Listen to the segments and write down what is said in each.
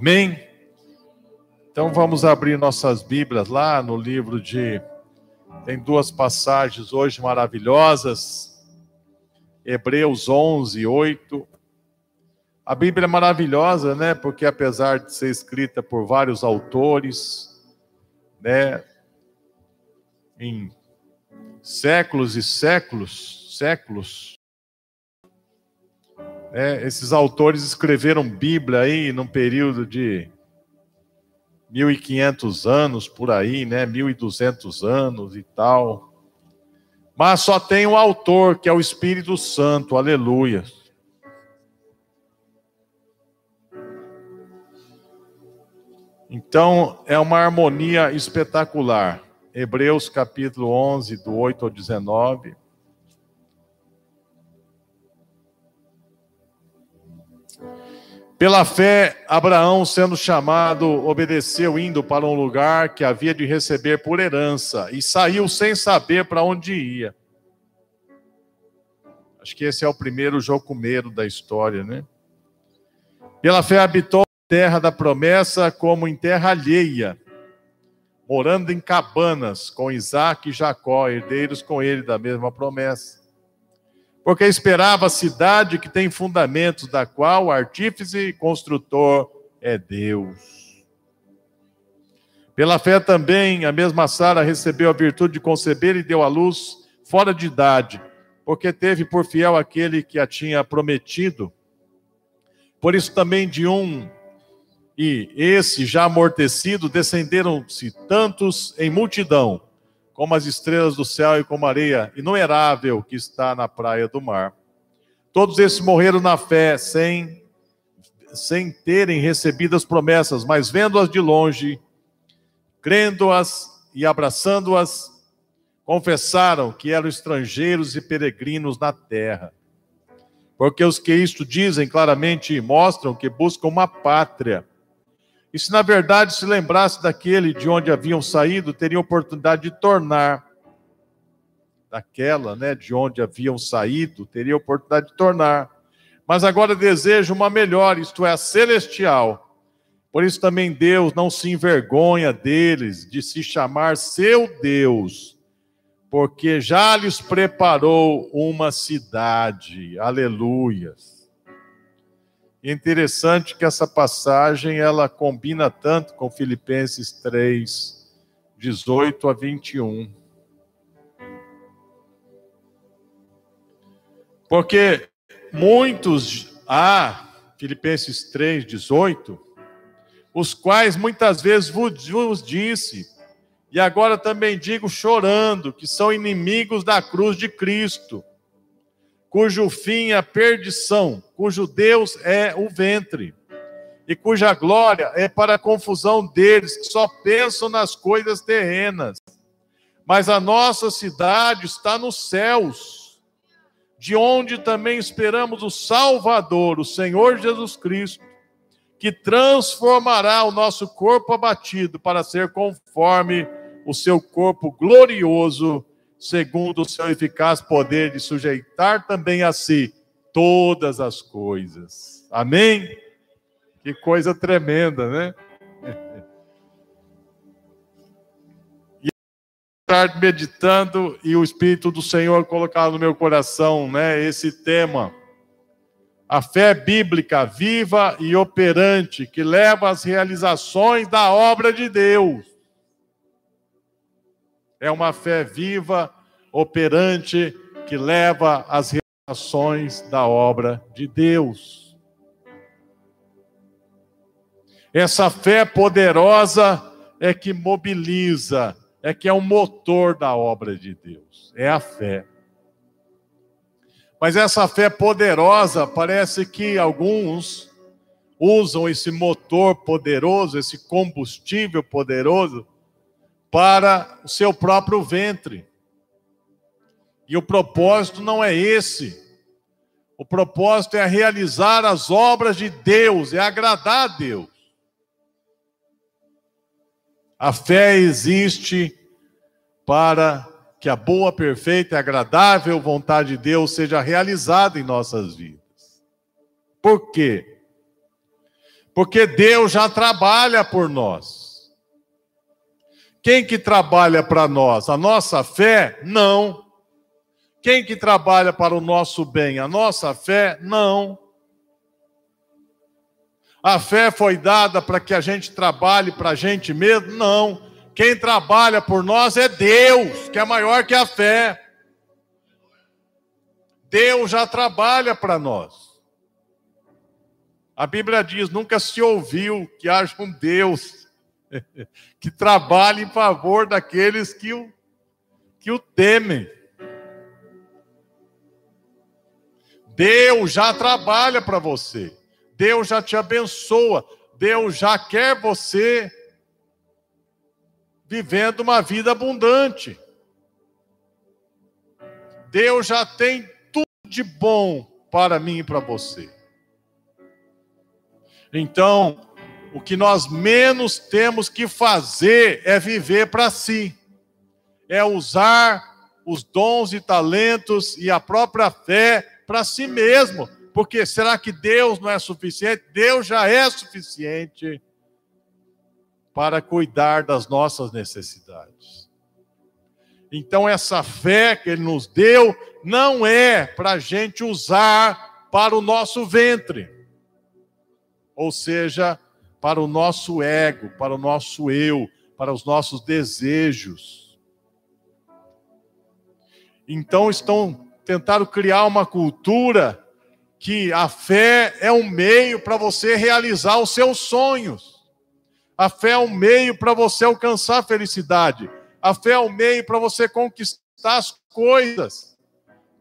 Amém? Então vamos abrir nossas Bíblias lá no livro de. Tem duas passagens hoje maravilhosas. Hebreus 11, 8. A Bíblia é maravilhosa, né? Porque apesar de ser escrita por vários autores, né? Em séculos e séculos, séculos, né, esses autores escreveram Bíblia aí num período de 1500 anos por aí, né? 1200 anos e tal. Mas só tem um autor, que é o Espírito Santo. Aleluia. Então, é uma harmonia espetacular. Hebreus capítulo 11, do 8 ao 19. Pela fé, Abraão, sendo chamado, obedeceu, indo para um lugar que havia de receber por herança, e saiu sem saber para onde ia. Acho que esse é o primeiro jocumeiro da história, né? Pela fé, habitou a terra da promessa como em terra alheia, morando em cabanas com Isaac e Jacó, herdeiros com ele da mesma promessa porque esperava a cidade que tem fundamentos, da qual o artífice e construtor é Deus. Pela fé também, a mesma Sara recebeu a virtude de conceber e deu à luz fora de idade, porque teve por fiel aquele que a tinha prometido. Por isso também de um e esse já amortecido descenderam-se tantos em multidão como as estrelas do céu e como a areia inumerável que está na praia do mar. Todos esses morreram na fé, sem, sem terem recebido as promessas, mas vendo-as de longe, crendo-as e abraçando-as, confessaram que eram estrangeiros e peregrinos na terra. Porque os que isto dizem claramente mostram que buscam uma pátria. E se na verdade se lembrasse daquele de onde haviam saído, teriam oportunidade de tornar daquela, né, de onde haviam saído, teria oportunidade de tornar. Mas agora deseja uma melhor, isto é, a celestial. Por isso também Deus não se envergonha deles de se chamar seu Deus, porque já lhes preparou uma cidade. Aleluias. É interessante que essa passagem ela combina tanto com Filipenses 3, 18 a 21. Porque muitos há, Filipenses 3, 18, os quais muitas vezes vos disse, e agora também digo chorando, que são inimigos da cruz de Cristo cujo fim é a perdição, cujo Deus é o ventre, e cuja glória é para a confusão deles que só pensam nas coisas terrenas. Mas a nossa cidade está nos céus, de onde também esperamos o Salvador, o Senhor Jesus Cristo, que transformará o nosso corpo abatido para ser conforme o seu corpo glorioso segundo o seu eficaz poder de sujeitar também a si todas as coisas. Amém? Que coisa tremenda, né? E meditando e o Espírito do Senhor colocar no meu coração, né, esse tema. A fé bíblica viva e operante que leva às realizações da obra de Deus. É uma fé viva, operante, que leva às realizações da obra de Deus. Essa fé poderosa é que mobiliza, é que é o motor da obra de Deus. É a fé. Mas essa fé poderosa, parece que alguns usam esse motor poderoso, esse combustível poderoso, para o seu próprio ventre. E o propósito não é esse. O propósito é realizar as obras de Deus, é agradar a Deus. A fé existe para que a boa, perfeita e agradável vontade de Deus seja realizada em nossas vidas. Por quê? Porque Deus já trabalha por nós. Quem que trabalha para nós? A nossa fé? Não. Quem que trabalha para o nosso bem? A nossa fé? Não. A fé foi dada para que a gente trabalhe para a gente mesmo? Não. Quem trabalha por nós é Deus, que é maior que a fé. Deus já trabalha para nós. A Bíblia diz: nunca se ouviu que haja um Deus que trabalhe em favor daqueles que o, que o temem. Deus já trabalha para você. Deus já te abençoa, Deus já quer você vivendo uma vida abundante. Deus já tem tudo de bom para mim e para você. Então, o que nós menos temos que fazer é viver para si, é usar os dons e talentos e a própria fé para si mesmo, porque será que Deus não é suficiente? Deus já é suficiente para cuidar das nossas necessidades. Então, essa fé que Ele nos deu não é para a gente usar para o nosso ventre, ou seja, para o nosso ego, para o nosso eu, para os nossos desejos. Então, estão tentando criar uma cultura que a fé é um meio para você realizar os seus sonhos. A fé é um meio para você alcançar a felicidade. A fé é um meio para você conquistar as coisas.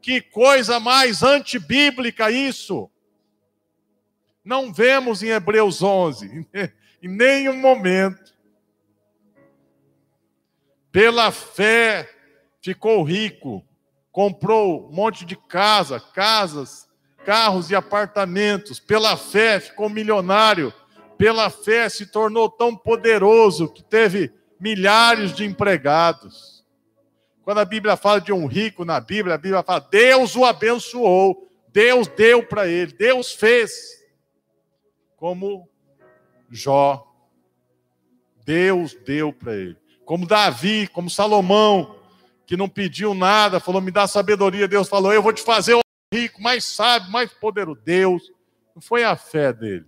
Que coisa mais antibíblica isso! Não vemos em Hebreus 11, em nenhum momento. Pela fé ficou rico, comprou um monte de casa, casas, carros e apartamentos. Pela fé ficou milionário. Pela fé se tornou tão poderoso que teve milhares de empregados. Quando a Bíblia fala de um rico na Bíblia, a Bíblia fala: Deus o abençoou, Deus deu para ele, Deus fez. Como Jó, Deus deu para ele. Como Davi, como Salomão, que não pediu nada, falou: me dá sabedoria. Deus falou: eu vou te fazer rico, mais sábio, mais poderoso. Deus. Não foi a fé dele.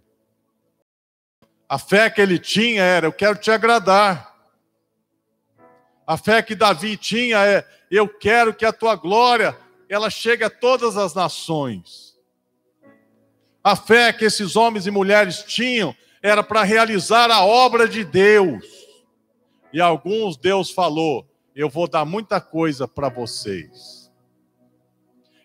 A fé que ele tinha era: eu quero te agradar. A fé que Davi tinha é: eu quero que a tua glória ela chegue a todas as nações. A fé que esses homens e mulheres tinham era para realizar a obra de Deus. E alguns Deus falou: eu vou dar muita coisa para vocês.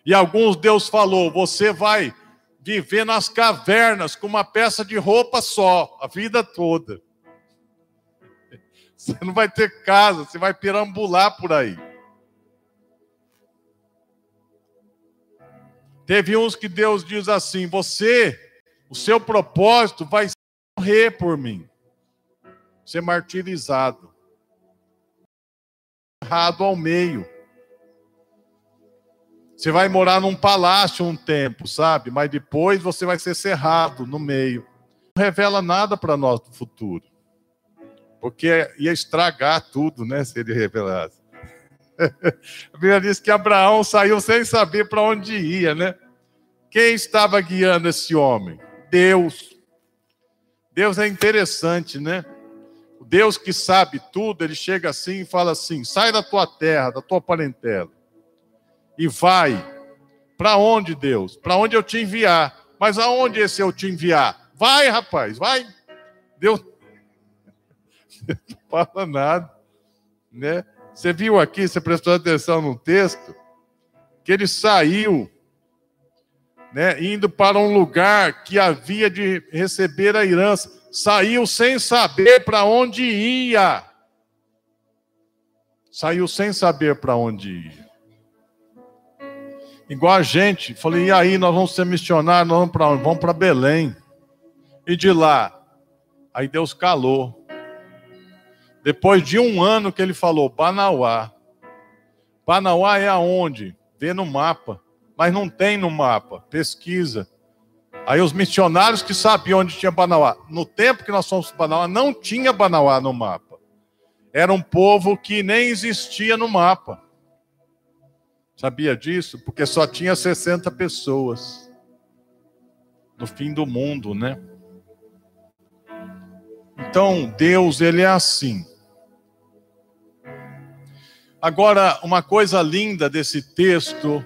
E alguns Deus falou: você vai viver nas cavernas com uma peça de roupa só, a vida toda. Você não vai ter casa, você vai perambular por aí. Teve uns que Deus diz assim: você, o seu propósito vai morrer por mim, ser martirizado, errado ao meio. Você vai morar num palácio um tempo, sabe? Mas depois você vai ser cerrado no meio. Não revela nada para nós do futuro. Porque ia estragar tudo, né? Se ele revelasse. A Bíblia diz que Abraão saiu sem saber para onde ia, né? Quem estava guiando esse homem? Deus. Deus é interessante, né? O Deus que sabe tudo, ele chega assim e fala assim: sai da tua terra, da tua parentela e vai. Para onde, Deus? Para onde eu te enviar? Mas aonde esse eu te enviar? Vai, rapaz, vai. Deus não fala nada, né? Você viu aqui, você prestou atenção no texto, que ele saiu, né, indo para um lugar que havia de receber a herança, saiu sem saber para onde ia. Saiu sem saber para onde ia. Igual a gente, falei, e aí, nós vamos ser missionários, nós vamos para onde? Vamos para Belém. E de lá, aí Deus calou. Depois de um ano que ele falou, Banauá. Banauá é aonde? Vê no mapa. Mas não tem no mapa. Pesquisa. Aí os missionários que sabiam onde tinha Banauá. No tempo que nós fomos para Banauá, não tinha Banauá no mapa. Era um povo que nem existia no mapa. Sabia disso? Porque só tinha 60 pessoas. No fim do mundo, né? Então, Deus, ele é assim. Agora, uma coisa linda desse texto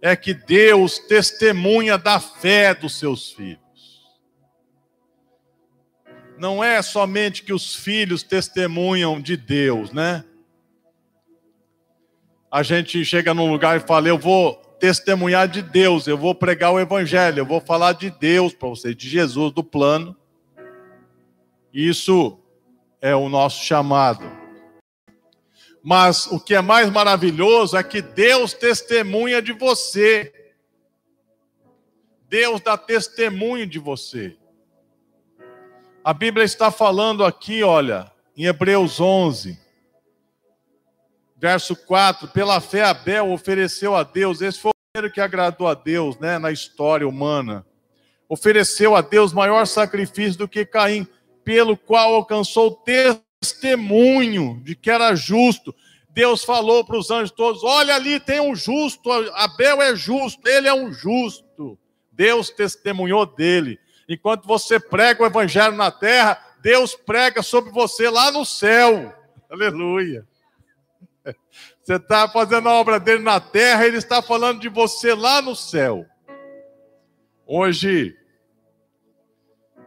é que Deus testemunha da fé dos seus filhos. Não é somente que os filhos testemunham de Deus, né? A gente chega num lugar e fala: Eu vou testemunhar de Deus, eu vou pregar o Evangelho, eu vou falar de Deus para vocês, de Jesus, do plano. Isso é o nosso chamado. Mas o que é mais maravilhoso é que Deus testemunha de você. Deus dá testemunho de você. A Bíblia está falando aqui, olha, em Hebreus 11, verso 4: pela fé Abel ofereceu a Deus, esse foi o primeiro que agradou a Deus, né, na história humana. Ofereceu a Deus maior sacrifício do que Caim, pelo qual alcançou testemunho de que era justo. Deus falou para os anjos todos: Olha ali, tem um justo, Abel é justo, ele é um justo. Deus testemunhou dele. Enquanto você prega o evangelho na terra, Deus prega sobre você lá no céu. Aleluia. Você está fazendo a obra dele na terra, ele está falando de você lá no céu. Hoje,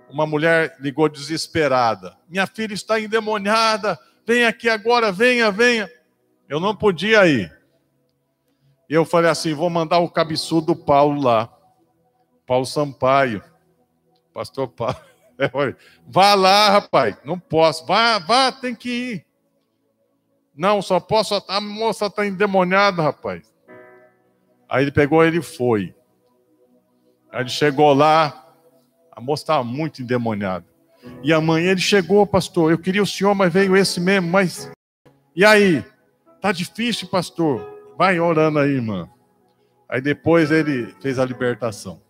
uma mulher ligou desesperada. Minha filha está endemoniada. Vem aqui agora, venha, venha. Eu não podia ir. Eu falei assim: vou mandar o cabeçudo Paulo lá. Paulo Sampaio. Pastor Paulo. Vá lá, rapaz. Não posso. Vá, vá, tem que ir. Não, só posso. A moça está endemoniada, rapaz. Aí ele pegou, ele foi. Aí ele chegou lá, a moça estava muito endemoniada. E amanhã ele chegou, pastor. Eu queria o senhor, mas veio esse mesmo. Mas. E aí? Tá difícil, pastor. Vai orando aí, irmã. Aí depois ele fez a libertação.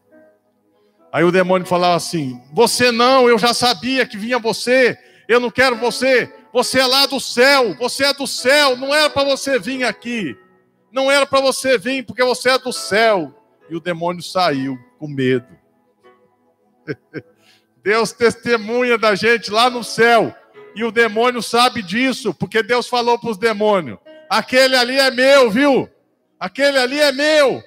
Aí o demônio falava assim: Você não, eu já sabia que vinha você. Eu não quero você. Você é lá do céu. Você é do céu. Não era para você vir aqui. Não era para você vir porque você é do céu. E o demônio saiu com medo. Deus testemunha da gente lá no céu. E o demônio sabe disso, porque Deus falou para os demônios: aquele ali é meu, viu? Aquele ali é meu.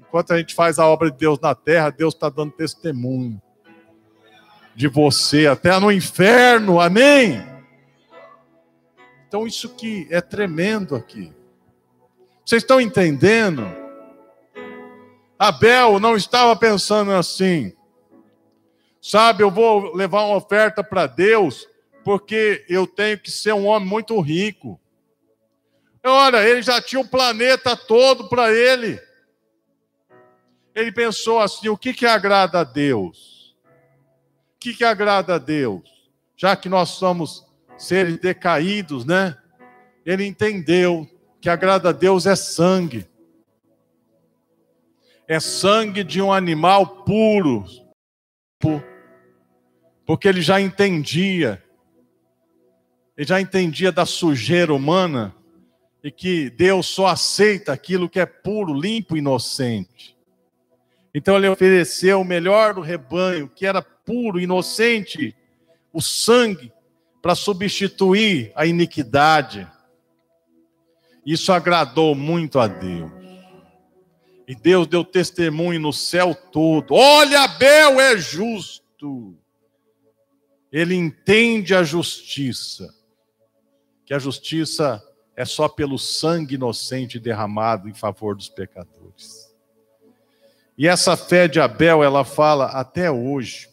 Enquanto a gente faz a obra de Deus na terra, Deus está dando testemunho de você até no inferno, amém? Então, isso que é tremendo aqui. Vocês estão entendendo? Abel não estava pensando assim, sabe, eu vou levar uma oferta para Deus, porque eu tenho que ser um homem muito rico. Ora, ele já tinha o planeta todo para ele. Ele pensou assim: o que, que agrada a Deus? O que, que agrada a Deus? Já que nós somos seres decaídos, né? Ele entendeu que agrada a Deus é sangue é sangue de um animal puro, porque ele já entendia, ele já entendia da sujeira humana e que Deus só aceita aquilo que é puro, limpo, inocente. Então ele ofereceu o melhor do rebanho, que era puro, inocente, o sangue, para substituir a iniquidade. Isso agradou muito a Deus. E Deus deu testemunho no céu todo. Olha, Abel é justo. Ele entende a justiça. Que a justiça é só pelo sangue inocente derramado em favor dos pecadores. E essa fé de Abel, ela fala até hoje.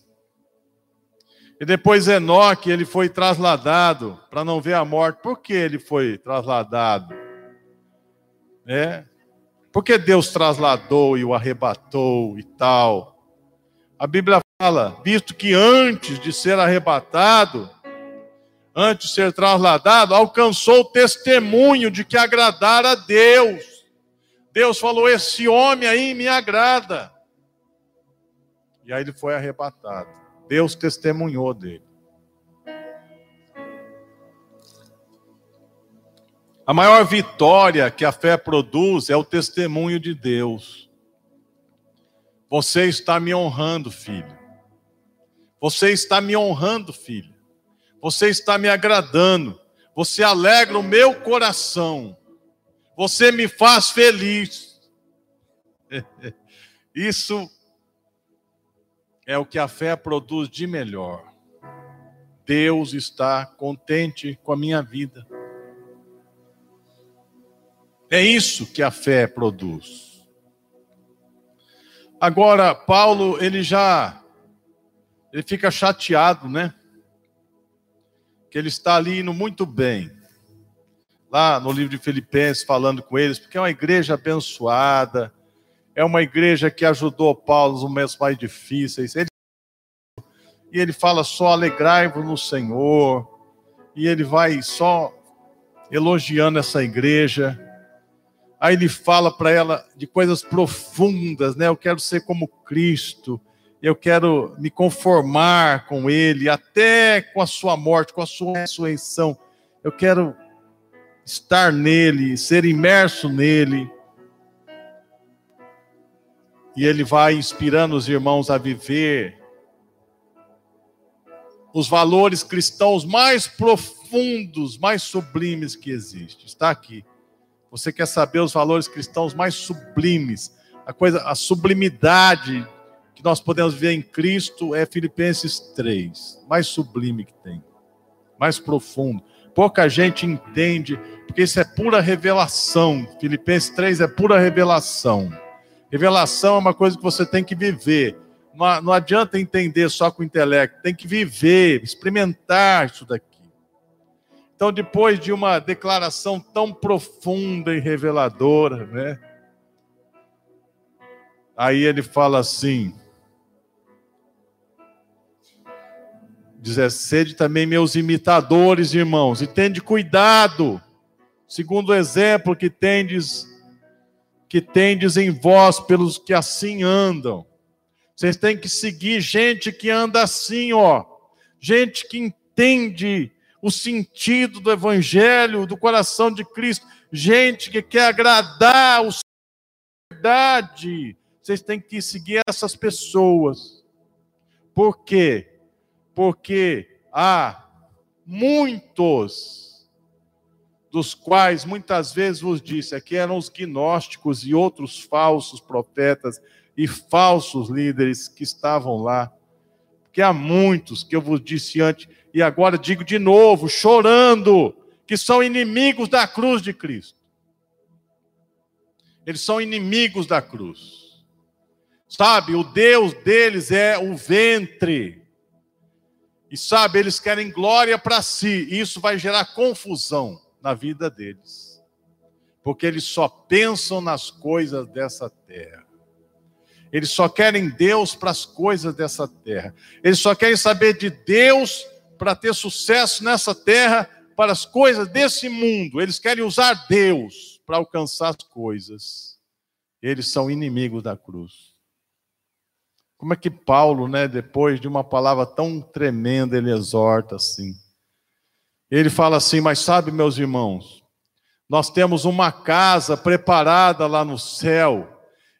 E depois Enoque, ele foi trasladado para não ver a morte. Por que ele foi trasladado? É, porque Deus trasladou e o arrebatou e tal. A Bíblia fala, visto que antes de ser arrebatado, antes de ser trasladado, alcançou o testemunho de que agradara a Deus. Deus falou: Esse homem aí me agrada. E aí ele foi arrebatado. Deus testemunhou dele. A maior vitória que a fé produz é o testemunho de Deus. Você está me honrando, filho. Você está me honrando, filho. Você está me agradando. Você alegra o meu coração. Você me faz feliz. Isso é o que a fé produz de melhor. Deus está contente com a minha vida. É isso que a fé produz. Agora, Paulo, ele já ele fica chateado, né? Que ele está ali indo muito bem. Lá no livro de Filipenses, falando com eles, porque é uma igreja abençoada, é uma igreja que ajudou Paulo nos momentos mais difíceis. Ele, e ele fala só alegrai-vos no Senhor. E ele vai só elogiando essa igreja. Aí ele fala para ela de coisas profundas, né? Eu quero ser como Cristo, eu quero me conformar com Ele, até com a sua morte, com a sua ressurreição. Eu quero estar nele, ser imerso nele. E ele vai inspirando os irmãos a viver os valores cristãos mais profundos, mais sublimes que existem. Está aqui. Você quer saber os valores cristãos mais sublimes, a coisa, a sublimidade que nós podemos ver em Cristo é Filipenses 3, mais sublime que tem, mais profundo. Pouca gente entende, porque isso é pura revelação. Filipenses 3 é pura revelação. Revelação é uma coisa que você tem que viver. Não, não adianta entender só com o intelecto, tem que viver, experimentar isso daqui. Então, depois de uma declaração tão profunda e reveladora, né? Aí ele fala assim: é, sede também meus imitadores, irmãos, e tende cuidado, segundo o exemplo que tendes, que tendes em vós pelos que assim andam. Vocês têm que seguir gente que anda assim, ó. Gente que entende o sentido do evangelho, do coração de Cristo. Gente que quer agradar o verdade. Vocês têm que seguir essas pessoas. Por quê? Porque há muitos dos quais muitas vezes vos disse, aqui eram os gnósticos e outros falsos profetas e falsos líderes que estavam lá. Porque há muitos que eu vos disse antes, e agora digo de novo, chorando, que são inimigos da cruz de Cristo. Eles são inimigos da cruz. Sabe, o Deus deles é o ventre. E sabe, eles querem glória para si, e isso vai gerar confusão na vida deles. Porque eles só pensam nas coisas dessa terra. Eles só querem Deus para as coisas dessa terra. Eles só querem saber de Deus para ter sucesso nessa terra, para as coisas desse mundo. Eles querem usar Deus para alcançar as coisas. Eles são inimigos da cruz. Como é que Paulo, né, depois de uma palavra tão tremenda, ele exorta assim? Ele fala assim: Mas sabe, meus irmãos, nós temos uma casa preparada lá no céu,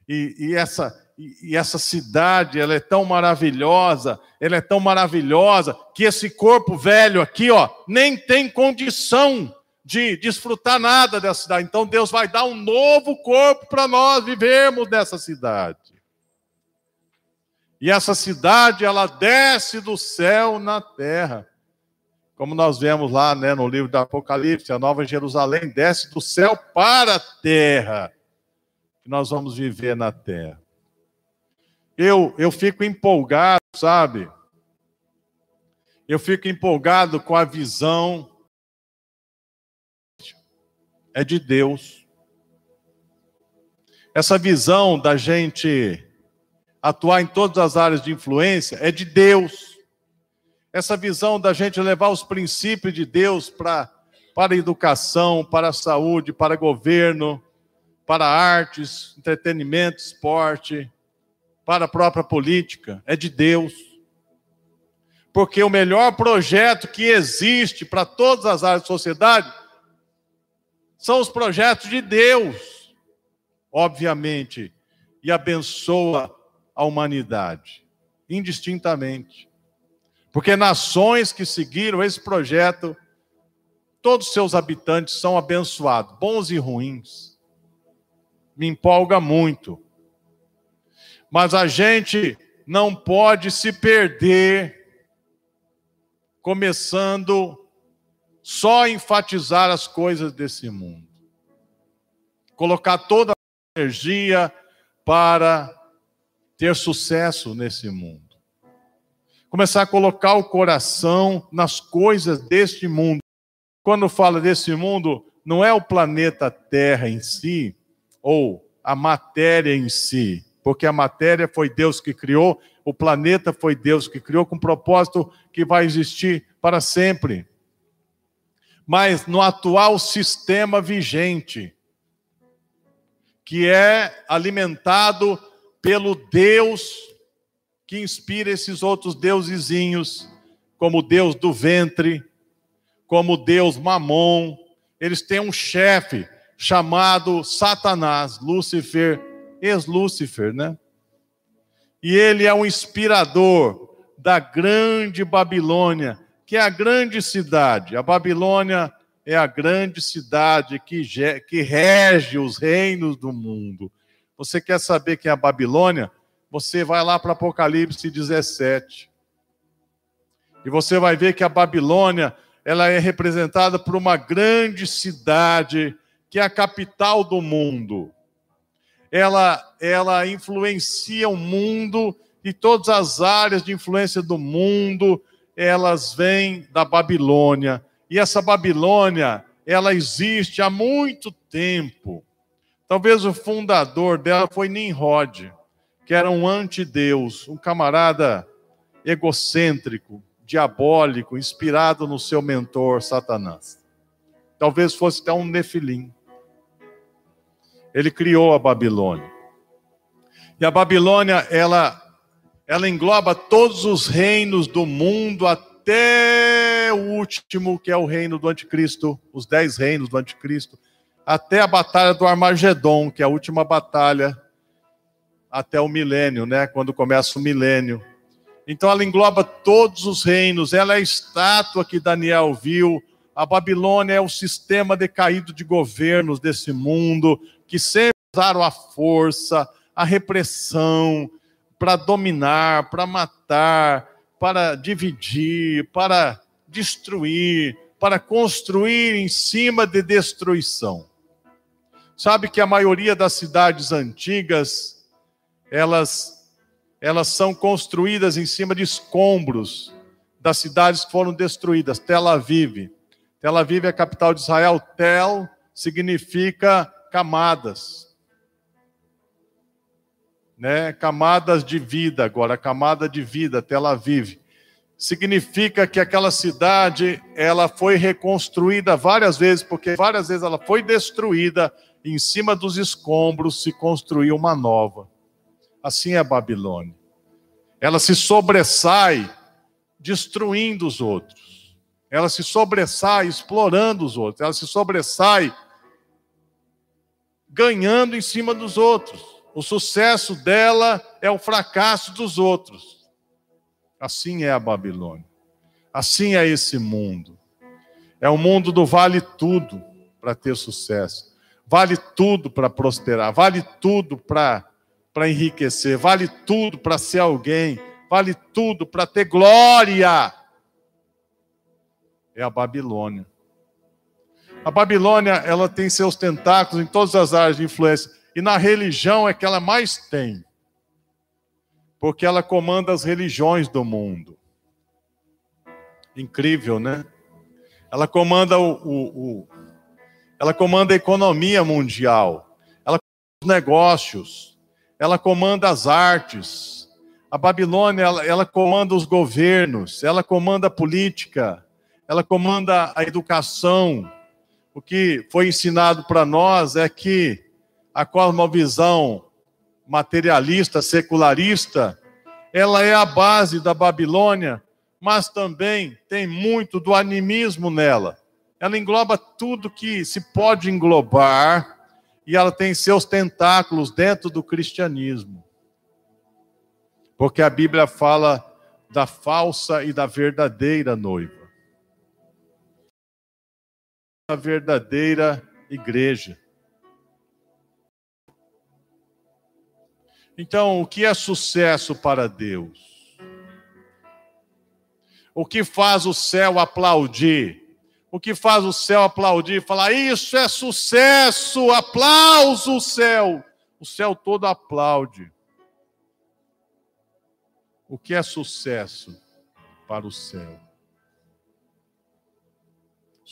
e, e essa, e, essa cidade, ela é tão maravilhosa, ela é tão maravilhosa, que esse corpo velho aqui, ó, nem tem condição de desfrutar nada dessa cidade. Então Deus vai dar um novo corpo para nós vivermos nessa cidade. E essa cidade, ela desce do céu na terra. Como nós vemos lá né, no livro do Apocalipse, a Nova Jerusalém desce do céu para a terra. Que nós vamos viver na terra eu, eu fico empolgado, sabe? Eu fico empolgado com a visão. É de Deus. Essa visão da gente atuar em todas as áreas de influência é de Deus. Essa visão da gente levar os princípios de Deus para para a educação, para a saúde, para governo, para artes, entretenimento, esporte, para a própria política, é de Deus. Porque o melhor projeto que existe para todas as áreas da sociedade são os projetos de Deus, obviamente, e abençoa a humanidade, indistintamente. Porque nações que seguiram esse projeto, todos os seus habitantes são abençoados, bons e ruins. Me empolga muito. Mas a gente não pode se perder começando só enfatizar as coisas desse mundo. Colocar toda a energia para ter sucesso nesse mundo. Começar a colocar o coração nas coisas deste mundo. Quando fala desse mundo, não é o planeta Terra em si, ou a matéria em si, porque a matéria foi Deus que criou, o planeta foi Deus que criou, com um propósito que vai existir para sempre mas no atual sistema vigente, que é alimentado pelo Deus que inspira esses outros deusezinhos, como o Deus do ventre, como o Deus Mamon. Eles têm um chefe chamado Satanás, Lúcifer, ex-Lúcifer, né? E ele é o inspirador da grande Babilônia, que é a grande cidade. A Babilônia é a grande cidade que, que rege os reinos do mundo. Você quer saber quem é a Babilônia? Você vai lá para Apocalipse 17. E você vai ver que a Babilônia, ela é representada por uma grande cidade que é a capital do mundo. Ela ela influencia o mundo e todas as áreas de influência do mundo, elas vêm da Babilônia. E essa Babilônia, ela existe há muito tempo. Talvez o fundador dela foi Nimrod, que era um antideus, um camarada egocêntrico, diabólico, inspirado no seu mentor Satanás. Talvez fosse até um nefilim. Ele criou a Babilônia. E a Babilônia, ela ela engloba todos os reinos do mundo até o último, que é o reino do anticristo, os dez reinos do anticristo, até a batalha do Armagedon, que é a última batalha até o milênio, né? Quando começa o milênio. Então ela engloba todos os reinos, ela é a estátua que Daniel viu. A Babilônia é o sistema decaído de governos desse mundo, que sempre usaram a força, a repressão, para dominar, para matar, para dividir, para destruir, para construir em cima de destruição. Sabe que a maioria das cidades antigas, elas, elas são construídas em cima de escombros das cidades que foram destruídas. Tel Aviv. Tel Aviv é a capital de Israel. Tel significa camadas né, camadas de vida agora, camada de vida, Tel Aviv. Significa que aquela cidade, ela foi reconstruída várias vezes, porque várias vezes ela foi destruída, em cima dos escombros se construiu uma nova. Assim é a Babilônia. Ela se sobressai destruindo os outros. Ela se sobressai explorando os outros. Ela se sobressai ganhando em cima dos outros. O sucesso dela é o fracasso dos outros. Assim é a Babilônia. Assim é esse mundo. É o mundo do vale tudo para ter sucesso. Vale tudo para prosperar. Vale tudo para enriquecer. Vale tudo para ser alguém. Vale tudo para ter glória. É a Babilônia. A Babilônia, ela tem seus tentáculos em todas as áreas de influência e na religião é que ela mais tem, porque ela comanda as religiões do mundo. Incrível, né? Ela comanda o, o, o ela comanda a economia mundial, ela comanda os negócios, ela comanda as artes. A Babilônia, ela, ela comanda os governos, ela comanda a política, ela comanda a educação. O que foi ensinado para nós é que a cosmovisão materialista, secularista, ela é a base da Babilônia, mas também tem muito do animismo nela. Ela engloba tudo que se pode englobar e ela tem seus tentáculos dentro do cristianismo. Porque a Bíblia fala da falsa e da verdadeira noiva. A verdadeira igreja. Então, o que é sucesso para Deus? O que faz o céu aplaudir? O que faz o céu aplaudir e falar: Isso é sucesso, aplauso o céu. O céu todo aplaude. O que é sucesso para o céu?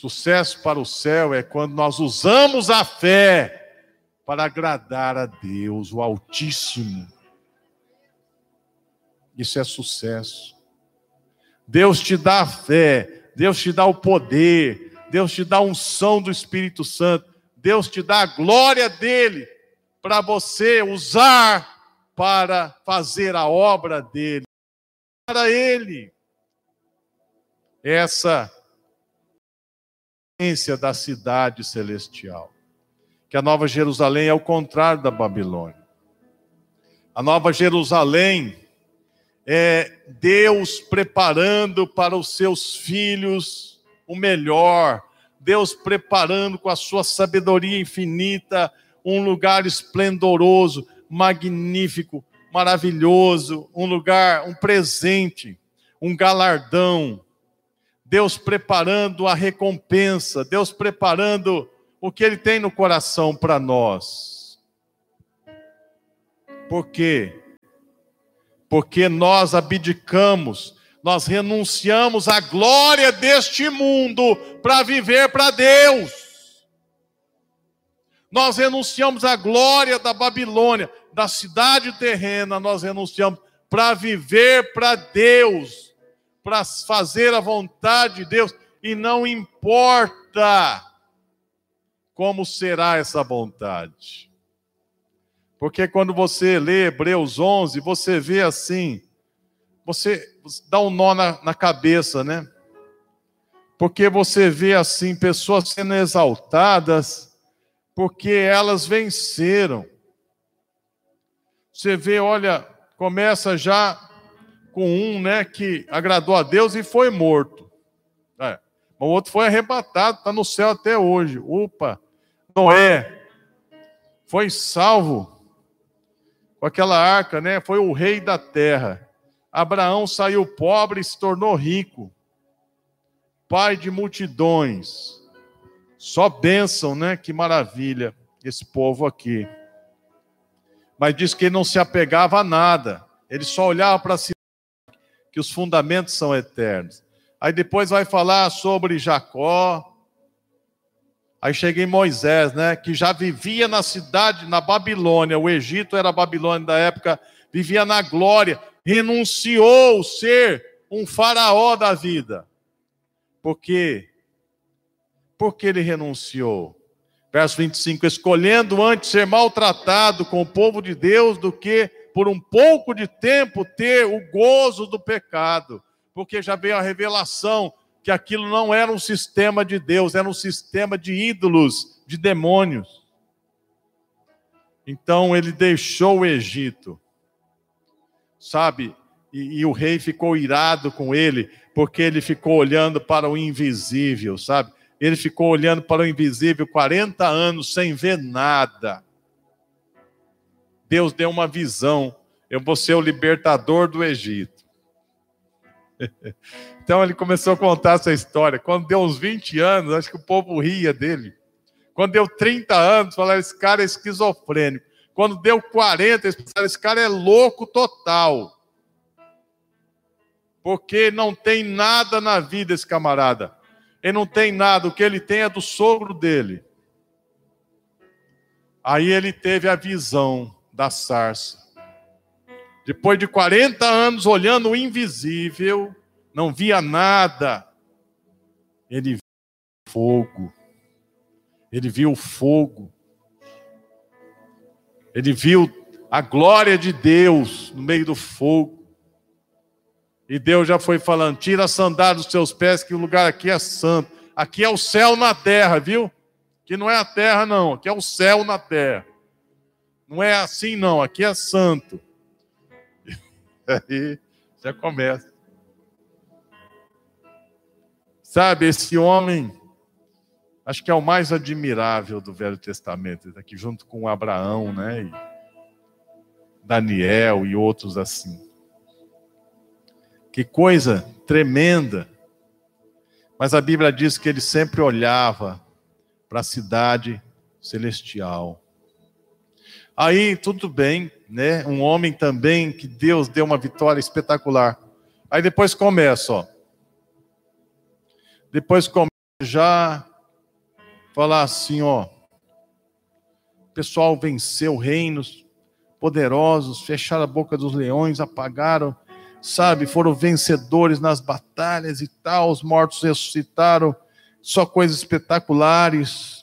Sucesso para o céu é quando nós usamos a fé para agradar a Deus, o Altíssimo. Isso é sucesso. Deus te dá a fé, Deus te dá o poder, Deus te dá a unção do Espírito Santo, Deus te dá a glória dele para você usar para fazer a obra dele. Para ele. Essa essência da cidade celestial que a Nova Jerusalém é o contrário da Babilônia. A Nova Jerusalém é Deus preparando para os seus filhos o melhor, Deus preparando com a sua sabedoria infinita um lugar esplendoroso, magnífico, maravilhoso, um lugar, um presente, um galardão. Deus preparando a recompensa, Deus preparando o que ele tem no coração para nós. Por quê? Porque nós abdicamos, nós renunciamos à glória deste mundo para viver para Deus. Nós renunciamos à glória da Babilônia, da cidade terrena, nós renunciamos para viver para Deus, para fazer a vontade de Deus, e não importa como será essa vontade. Porque quando você lê Hebreus 11, você vê assim, você dá um nó na, na cabeça, né? Porque você vê assim pessoas sendo exaltadas porque elas venceram. Você vê, olha, começa já com um, né, que agradou a Deus e foi morto. É. O outro foi arrebatado, está no céu até hoje. Opa! Noé foi salvo com aquela arca, né? Foi o rei da terra. Abraão saiu pobre e se tornou rico, pai de multidões. Só bênção, né? Que maravilha esse povo aqui. Mas diz que ele não se apegava a nada, ele só olhava para si, que os fundamentos são eternos. Aí depois vai falar sobre Jacó, Aí chega em Moisés, né, que já vivia na cidade, na Babilônia, o Egito era a Babilônia da época, vivia na glória, renunciou ser um faraó da vida. Por quê? Porque ele renunciou. Verso 25: escolhendo antes ser maltratado com o povo de Deus do que por um pouco de tempo ter o gozo do pecado, porque já veio a revelação que aquilo não era um sistema de Deus, era um sistema de ídolos, de demônios. Então ele deixou o Egito, sabe? E, e, o rei ficou irado com ele, porque ele ficou olhando para o invisível, sabe? Ele ficou olhando para o invisível 40 anos sem ver nada. Deus deu uma visão: eu vou ser o libertador do Egito. Então ele começou a contar essa história. Quando deu uns 20 anos, acho que o povo ria dele. Quando deu 30 anos, falaram: esse cara é esquizofrênico. Quando deu 40, eles esse cara é louco total. Porque não tem nada na vida esse camarada. Ele não tem nada, o que ele tem é do sogro dele. Aí ele teve a visão da sarça. Depois de 40 anos olhando o invisível, não via nada. Ele viu fogo. Ele viu fogo. Ele viu a glória de Deus no meio do fogo. E Deus já foi falando: tira a sandália dos seus pés, que o lugar aqui é santo. Aqui é o céu na terra, viu? Que não é a terra, não. Aqui é o céu na terra. Não é assim, não. Aqui é santo. Aí já começa. Sabe, esse homem, acho que é o mais admirável do Velho Testamento, aqui junto com Abraão, né? E Daniel e outros assim. Que coisa tremenda. Mas a Bíblia diz que ele sempre olhava para a cidade celestial. Aí, tudo bem, né? Um homem também que Deus deu uma vitória espetacular. Aí depois começa, ó. Depois começa já falar assim, ó. O pessoal venceu reinos poderosos, fecharam a boca dos leões, apagaram, sabe, foram vencedores nas batalhas e tal, os mortos ressuscitaram, só coisas espetaculares.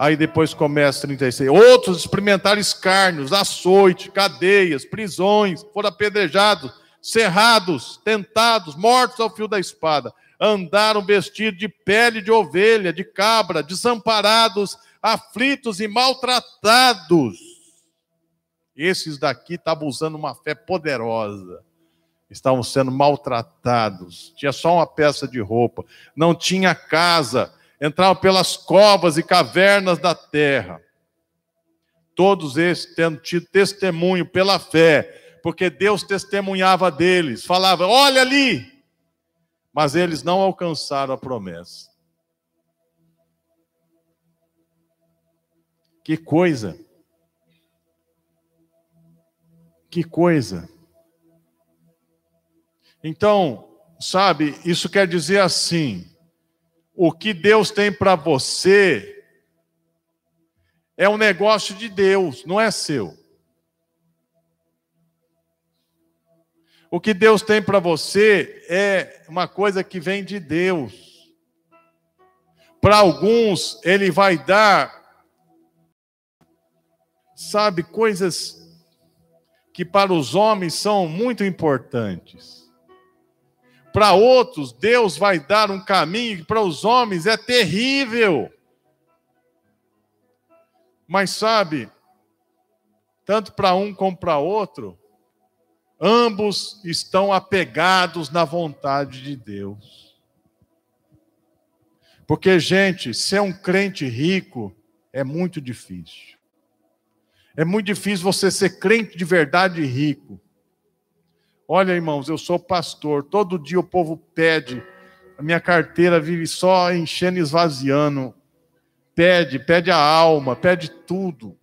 Aí depois começa 36. Outros experimentaram escárnios, açoite, cadeias, prisões, foram apedrejados, cerrados, tentados, mortos ao fio da espada. Andaram vestidos de pele de ovelha, de cabra, desamparados, aflitos e maltratados. Esses daqui estavam usando uma fé poderosa. Estavam sendo maltratados. Tinha só uma peça de roupa. Não tinha casa entravam pelas covas e cavernas da terra. Todos esses tendo tido testemunho pela fé, porque Deus testemunhava deles, falava: Olha ali! Mas eles não alcançaram a promessa. Que coisa! Que coisa! Então, sabe, isso quer dizer assim: o que Deus tem para você é um negócio de Deus, não é seu. O que Deus tem para você é uma coisa que vem de Deus. Para alguns, Ele vai dar, sabe, coisas que para os homens são muito importantes. Para outros, Deus vai dar um caminho que para os homens é terrível. Mas sabe, tanto para um como para outro, ambos estão apegados na vontade de Deus. Porque, gente, ser um crente rico é muito difícil. É muito difícil você ser crente de verdade rico. Olha, irmãos, eu sou pastor, todo dia o povo pede, a minha carteira vive só enchendo e esvaziando. Pede, pede a alma, pede tudo,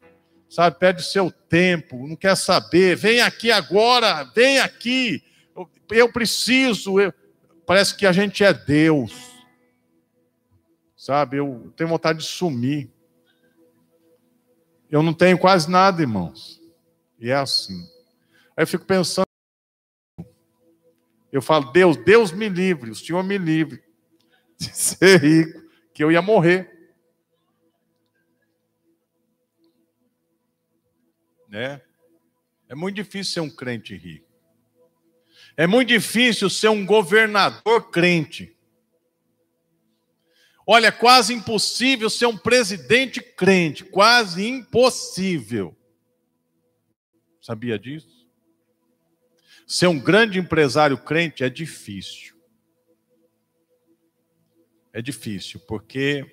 sabe? Pede o seu tempo, não quer saber. Vem aqui agora, vem aqui. Eu preciso. Eu... Parece que a gente é Deus, sabe? Eu tenho vontade de sumir. Eu não tenho quase nada, irmãos. E é assim. Aí eu fico pensando. Eu falo, Deus, Deus me livre, o Senhor me livre de ser rico, que eu ia morrer. Né? É muito difícil ser um crente rico. É muito difícil ser um governador crente. Olha, é quase impossível ser um presidente crente, quase impossível. Sabia disso? Ser um grande empresário crente é difícil. É difícil, porque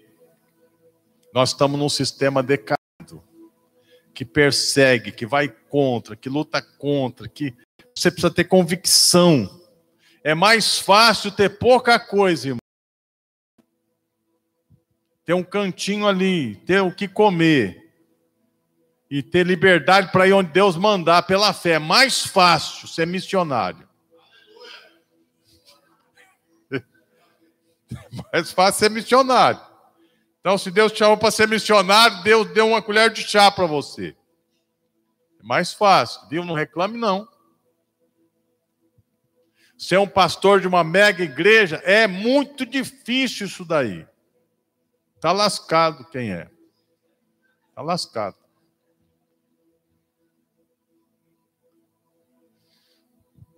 nós estamos num sistema decado, que persegue, que vai contra, que luta contra, que você precisa ter convicção. É mais fácil ter pouca coisa, irmão. Ter um cantinho ali, ter o que comer, e ter liberdade para ir onde Deus mandar pela fé. É mais fácil ser missionário. mais fácil ser missionário. Então, se Deus te chamou para ser missionário, Deus deu uma colher de chá para você. É mais fácil, viu? Não reclame, não. Ser um pastor de uma mega igreja é muito difícil isso daí. Está lascado quem é. Está lascado.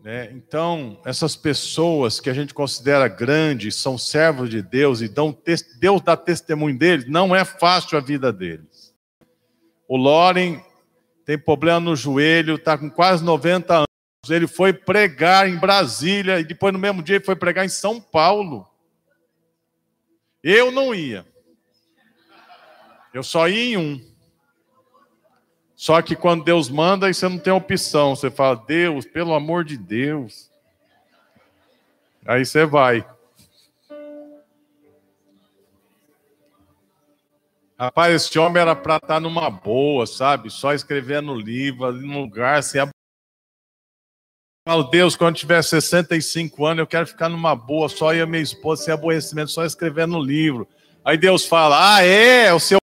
Né? Então, essas pessoas que a gente considera grandes, são servos de Deus e dão Deus dá testemunho deles, não é fácil a vida deles. O Loren tem problema no joelho, está com quase 90 anos. Ele foi pregar em Brasília e depois no mesmo dia ele foi pregar em São Paulo. Eu não ia. Eu só ia em um. Só que quando Deus manda, aí você não tem opção. Você fala, Deus, pelo amor de Deus. Aí você vai. Rapaz, esse homem era para estar tá numa boa, sabe? Só escrevendo livro, ali no lugar, assim. Falo, Deus, quando tiver 65 anos, eu quero ficar numa boa, só eu e minha esposa, sem aborrecimento, só escrevendo livro. Aí Deus fala, ah, é, o seu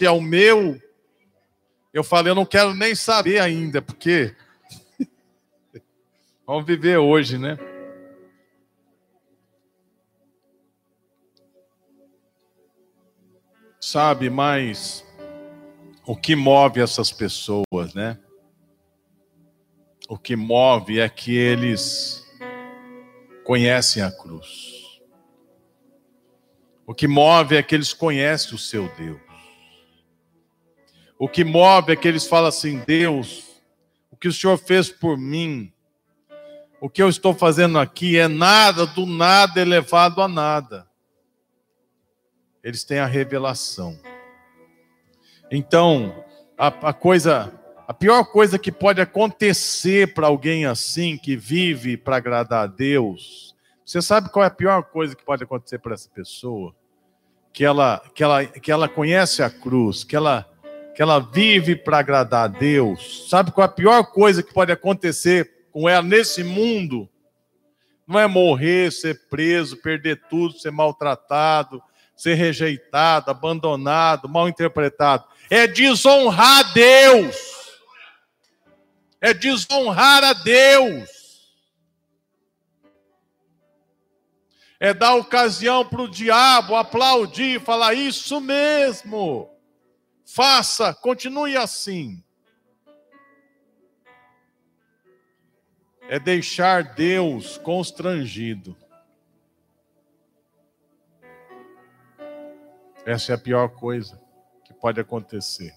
é o meu, eu falei, eu não quero nem saber ainda, porque vamos viver hoje, né? Sabe, mas o que move essas pessoas, né? O que move é que eles conhecem a cruz. O que move é que eles conhecem o seu Deus. O que move é que eles falam assim: Deus, o que o Senhor fez por mim, o que eu estou fazendo aqui é nada do nada elevado a nada. Eles têm a revelação. Então, a, a coisa, a pior coisa que pode acontecer para alguém assim, que vive para agradar a Deus, você sabe qual é a pior coisa que pode acontecer para essa pessoa? Que ela, que, ela, que ela conhece a cruz, que ela que ela vive para agradar a Deus, sabe qual é a pior coisa que pode acontecer com ela nesse mundo? Não é morrer, ser preso, perder tudo, ser maltratado, ser rejeitado, abandonado, mal interpretado. É desonrar a Deus. É desonrar a Deus. É dar ocasião para o diabo aplaudir e falar: Isso mesmo. Faça, continue assim. É deixar Deus constrangido. Essa é a pior coisa que pode acontecer.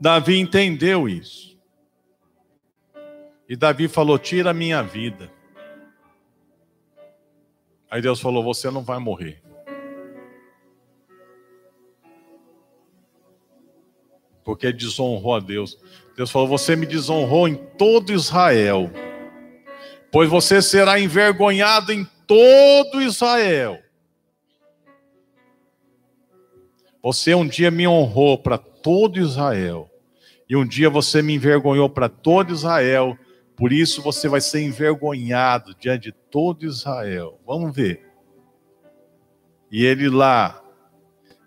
Davi entendeu isso. E Davi falou: Tira a minha vida. Aí Deus falou: Você não vai morrer. Porque desonrou a Deus. Deus falou: Você me desonrou em todo Israel, pois você será envergonhado em todo Israel. Você um dia me honrou para todo Israel, e um dia você me envergonhou para todo Israel, por isso você vai ser envergonhado diante de todo Israel. Vamos ver. E ele lá,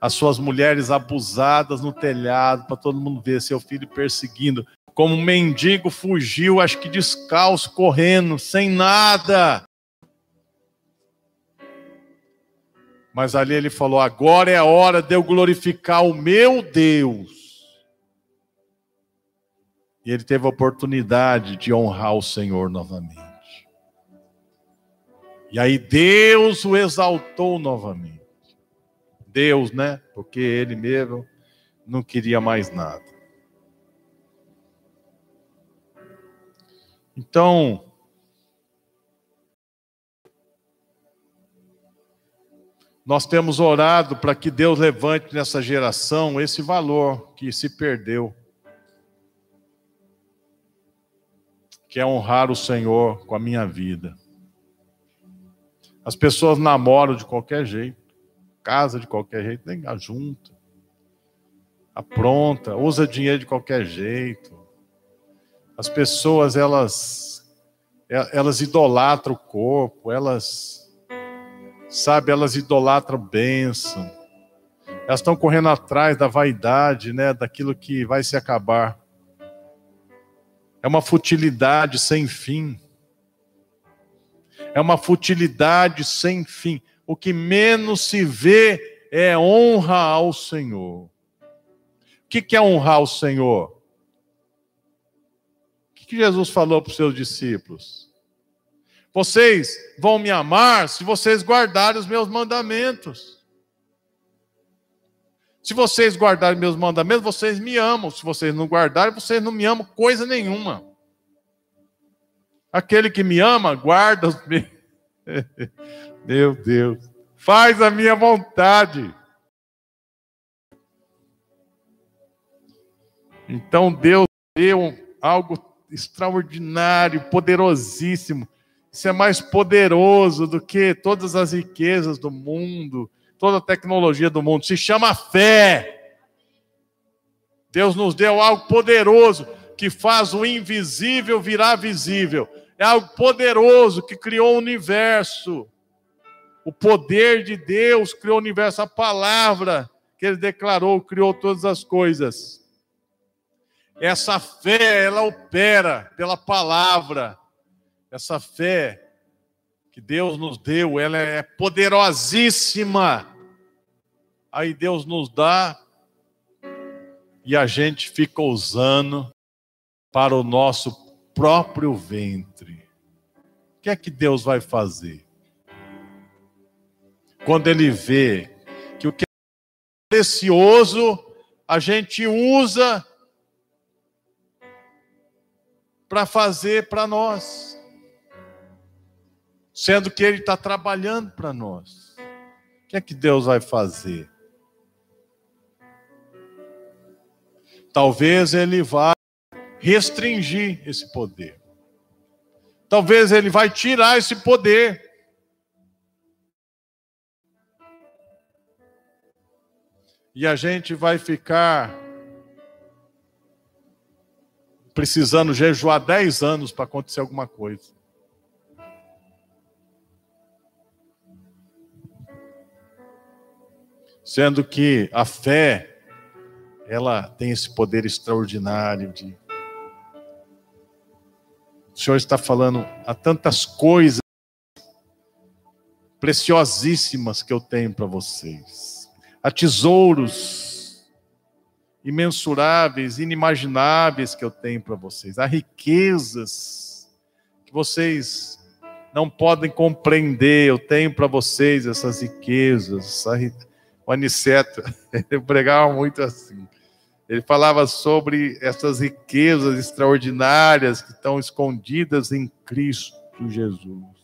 as suas mulheres abusadas no telhado, para todo mundo ver seu filho perseguindo. Como um mendigo fugiu, acho que descalço, correndo, sem nada. Mas ali ele falou: agora é a hora de eu glorificar o meu Deus. E ele teve a oportunidade de honrar o Senhor novamente. E aí Deus o exaltou novamente. Deus, né? Porque ele mesmo não queria mais nada. Então, nós temos orado para que Deus levante nessa geração esse valor que se perdeu, que é honrar o Senhor com a minha vida. As pessoas namoram de qualquer jeito casa de qualquer jeito, nem junta, apronta, usa dinheiro de qualquer jeito. As pessoas, elas, elas idolatram o corpo, elas, sabe, elas idolatram bênção. Elas estão correndo atrás da vaidade, né, daquilo que vai se acabar. É uma futilidade sem fim. É uma futilidade sem fim o que menos se vê é honra ao Senhor. O que é honrar o Senhor? O que Jesus falou para os seus discípulos? Vocês vão me amar se vocês guardarem os meus mandamentos. Se vocês guardarem meus mandamentos, vocês me amam. Se vocês não guardarem, vocês não me amam coisa nenhuma. Aquele que me ama, guarda os meus. Meu Deus. Faz a minha vontade. Então Deus deu algo extraordinário, poderosíssimo. Isso é mais poderoso do que todas as riquezas do mundo, toda a tecnologia do mundo. Se chama fé. Deus nos deu algo poderoso que faz o invisível virar visível. É algo poderoso que criou o universo. O poder de Deus criou o universo, a palavra que ele declarou criou todas as coisas. Essa fé, ela opera pela palavra. Essa fé que Deus nos deu, ela é poderosíssima. Aí Deus nos dá e a gente fica usando para o nosso próprio ventre. O que é que Deus vai fazer? Quando Ele vê que o que é precioso a gente usa para fazer para nós, sendo que Ele está trabalhando para nós. O que é que Deus vai fazer? Talvez Ele vá restringir esse poder. Talvez Ele vai tirar esse poder. E a gente vai ficar precisando jejuar 10 anos para acontecer alguma coisa. Sendo que a fé, ela tem esse poder extraordinário de. O Senhor está falando há tantas coisas preciosíssimas que eu tenho para vocês. Há tesouros imensuráveis, inimagináveis que eu tenho para vocês. Há riquezas que vocês não podem compreender. Eu tenho para vocês essas riquezas. O Aniceto, ele pregava muito assim. Ele falava sobre essas riquezas extraordinárias que estão escondidas em Cristo Jesus.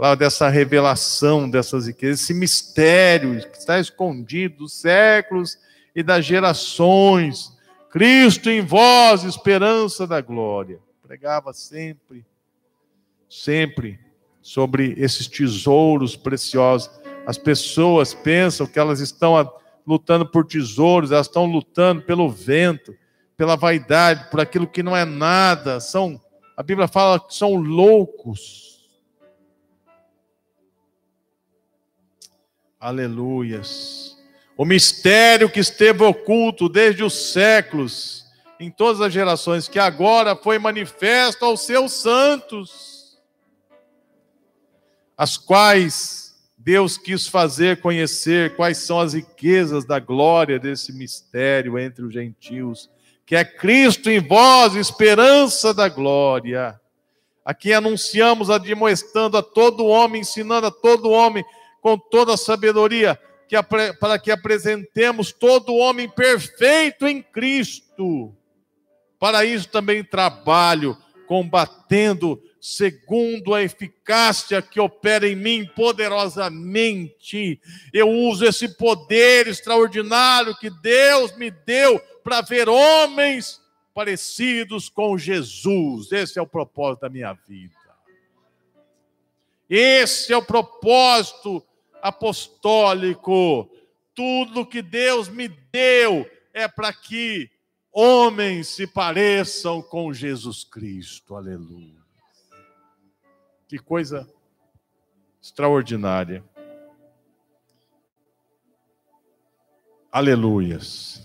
Falava dessa revelação dessas riquezas, esse mistério que está escondido dos séculos e das gerações. Cristo em vós, esperança da glória. Pregava sempre, sempre sobre esses tesouros preciosos. As pessoas pensam que elas estão lutando por tesouros, elas estão lutando pelo vento, pela vaidade, por aquilo que não é nada. São, a Bíblia fala que são loucos. Aleluias. O mistério que esteve oculto desde os séculos, em todas as gerações, que agora foi manifesto aos seus santos, as quais Deus quis fazer conhecer quais são as riquezas da glória desse mistério entre os gentios, que é Cristo em vós, esperança da glória. Aqui anunciamos, admoestando a todo homem, ensinando a todo homem com toda a sabedoria, que, para que apresentemos todo homem perfeito em Cristo. Para isso também trabalho, combatendo segundo a eficácia que opera em mim poderosamente. Eu uso esse poder extraordinário que Deus me deu para ver homens parecidos com Jesus. Esse é o propósito da minha vida. Esse é o propósito apostólico. Tudo que Deus me deu é para que homens se pareçam com Jesus Cristo. Aleluia. Que coisa extraordinária. Aleluias.